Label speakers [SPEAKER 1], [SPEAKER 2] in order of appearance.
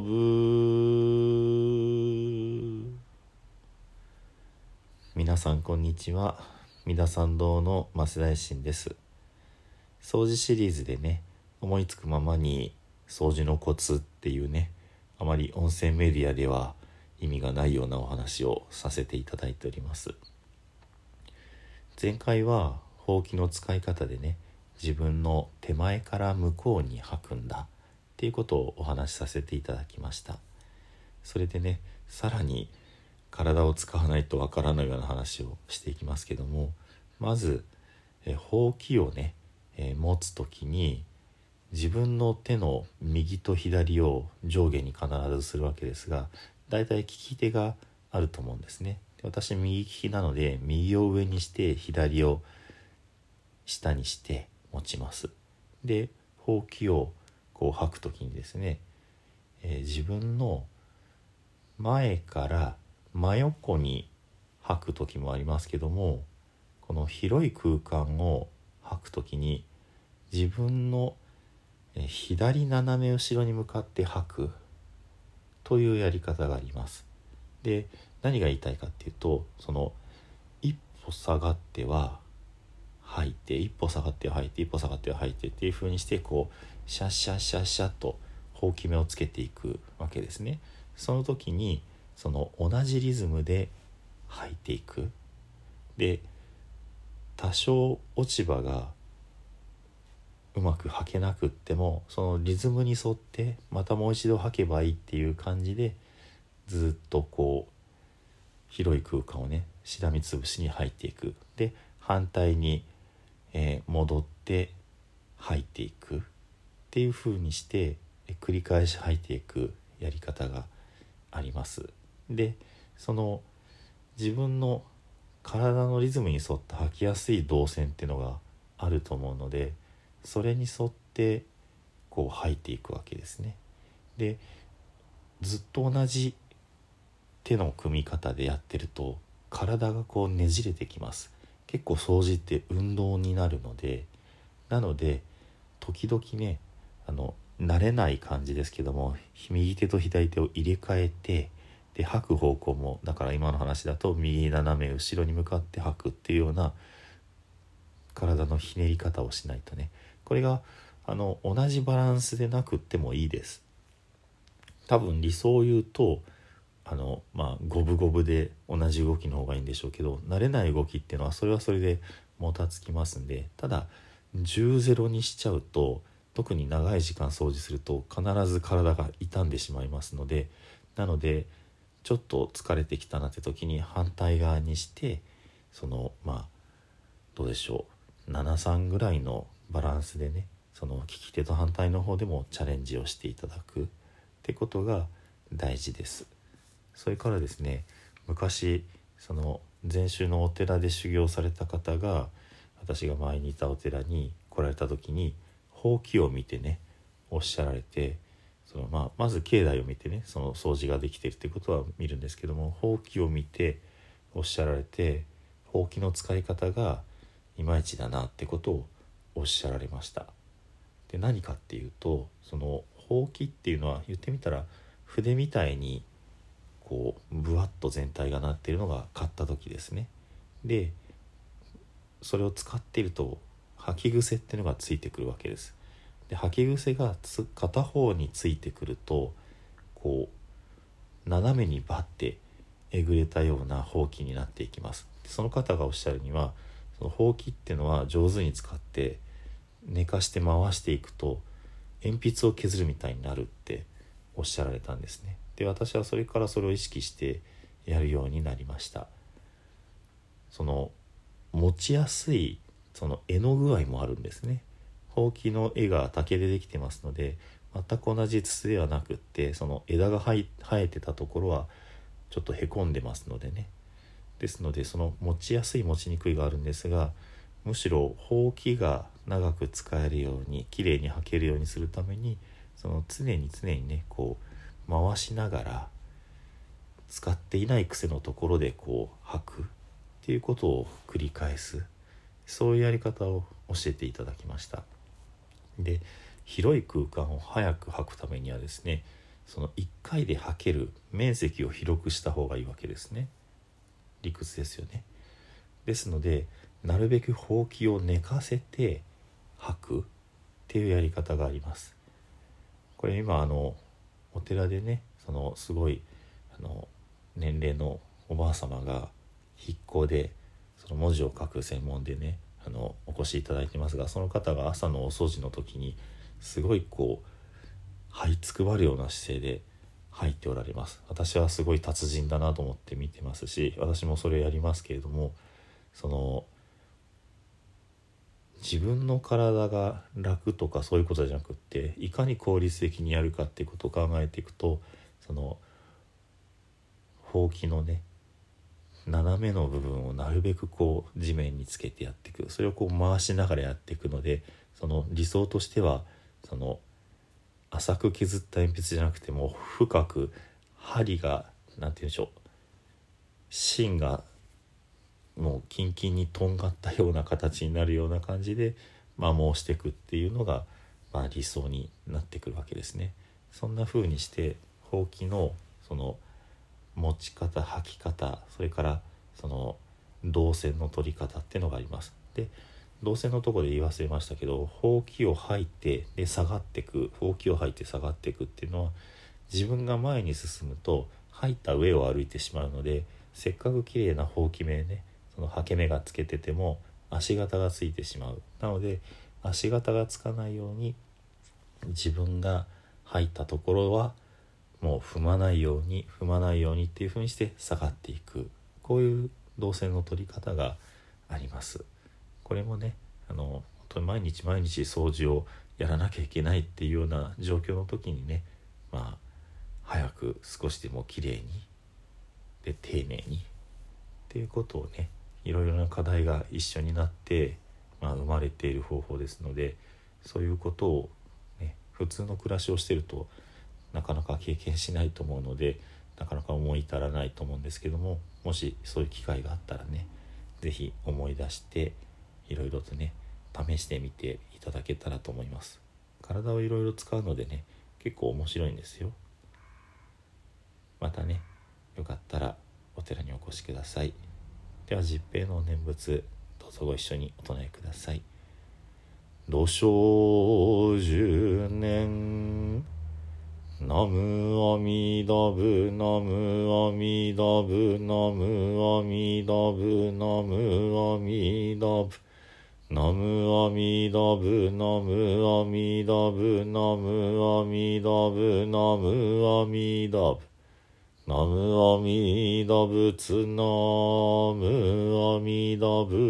[SPEAKER 1] ぶ皆さんこんにちは。三田参道の増田信です。掃除シリーズでね思いつくままに掃除のコツっていうねあまり音声メディアでは意味がないようなお話をさせていただいております。前回はほうきの使い方でね自分の手前から向こうに吐くんだ。っていうことをお話しさせていただきました。それでねさらに体を使わないとわからないような話をしていきますけどもまずえほうきをね、え持つ時に自分の手の右と左を上下に必ずするわけですがだいたい利き手があると思うんですね。で私右利きなので右を上にして左を下にして持ちます。でほうきをこう吐く時にですね、えー自分の前から真横に吐く時もありますけどもこの広い空間を吐く時に自分の左斜め後ろに向かって吐くというやり方があります。で何が言いたいかっていうとその一歩下がっては吐いて一歩下がっては吐いて一歩下がっては吐いてっていう風にしてこうシャッシャッシャッシャッとほうき目をつけていくわけですね。その時にその同じリズムで吐いていく。で多少落ち葉がうまく吐けなくってもそのリズムに沿ってまたもう一度吐けばいいっていう感じでずっとこう広い空間をねしらみつぶしに吐いていくで反対に、えー戻って吐いていくっていう風にして繰り返し吐いていくやり方があります。でその自分の体のリズムに沿った吐きやすい動線っていうのがあると思うのでそれに沿ってこう吐いていくわけですね。でずっと同じ手の組み方でやってると体がこうねじれてきます結構掃除って運動になるのでなので時々ねあの慣れない感じですけども右手と左手を入れ替えてで吐く方向もだから今の話だと右斜め後ろに向かって吐くっていうような体のひねり方をしないとね。これがあの同じバランスでなくってもいいです。多分理想を言うとあのまあ五分五分で同じ動きの方がいいんでしょうけど慣れない動きっていうのはそれはそれでもたつきますんでただ10ゼロにしちゃうと特に長い時間掃除すると必ず体が傷んでしまいますのでなのでちょっと疲れてきたなって時に反対側にしてそのまあどうでしょう73ぐらいのバランスでねその利き手と反対の方でもチャレンジをしていただくってことが大事です。それからですね昔その禅宗のお寺で修行された方が私が前にいたお寺に来られた時にほうきを見てねおっしゃられてその、まあ、まず境内を見てねその掃除ができてるってことは見るんですけどもほうきを見ておっしゃられてほうきの使い方がいまいちだなってことをおっしゃられました。で何かっていうとそのほうきっていうのは言ってみたら筆みたいにこうぶわっと全体がなってるのが買った時ですねでそれを使っていると吐き癖っていうのがついてくるわけですで吐き癖がつ片方についてくるとこう斜めにバッてえぐれたようなほうきになっていきます。その方がおっしゃるにはそのほうきってのは上手に使って寝かして回していくと鉛筆を削るみたいになるっておっしゃられたんですね。で私はそれからそれを意識してやるようになりました。その持ちやすいその柄の具合もあるんですね。ほうきの絵が竹でできてますので全く同じ筒ではなくってその枝が生えてたところはちょっとへこんでますのでね。ですのでその持ちやすい持ちにくいがあるんですがむしろほうきが長く使えるようにきれいに履けるようにするためにその常に常にねこう回しながら使っていない癖のところでこう履くっていうことを繰り返すそういうやり方を教えていただきました。で広い空間を早く履くためにはですねその1回で履ける面積を広くした方がいいわけですね。理屈ですよね。ですのでなるべくほうきを寝かせて吐くっていうやり方があります。これ今あのお寺でねそのすごいあの年齢のおばあ様が筆行でその文字を書く専門でねあのお越しいただいてますがその方が朝のお掃除の時にすごいこう這いつくばるような姿勢で入っておられます。私はすごい達人だなと思って見てますし私もそれやりますけれどもその自分の体が楽とかそういうことじゃなくっていかに効率的にやるかっていうことを考えていくとそのほうきのね斜めの部分をなるべくこう地面につけてやっていくそれをこう回しながらやっていくのでその理想としてはその浅く削った鉛筆じゃなくても深く針が何て言うんでしょう芯がもうキンキンにとんがったような形になるような感じで摩耗していくっていうのが、まあ、理想になってくるわけですね。そんな風にしてほうきのその持ち方履き方それからその動線の取り方っていうのがあります。で動線のとこで言い忘れましたけどほうきを吐いてで下がってくほうきを吐いて下がっていくっていうのは自分が前に進むと吐いた上を歩いてしまうのでせっかく綺麗なほうき目ねそのはけ目がつけてても足型がついてしまうなので足型がつかないように自分が入ったところはもう踏まないように踏まないようにっていう風にして下がっていく。こういう動線の取り方があります。これもねあの本当に毎日毎日掃除をやらなきゃいけないっていうような状況の時にねまあ早く少しでも綺麗にで丁寧にっていうことをねいろいろな課題が一緒になって、まあ、生まれている方法ですのでそういうことを、ね、普通の暮らしをしてるとなかなか経験しないと思うのでなかなか思い至らないと思うんですけどももしそういう機会があったらね是非思い出していろいろとね試してみていただけたらと思います。体をいろいろ使うのでね結構面白いんですよ。またねよかったらお寺にお越しください。では十平の念仏どうぞご一緒にお唱えください土生十年ナムアミダブナムアミダブナムアミダブナムアミダブナムアミダブナムアミダブナムアミダブナムアミダブナムアミダブツナムアミダブ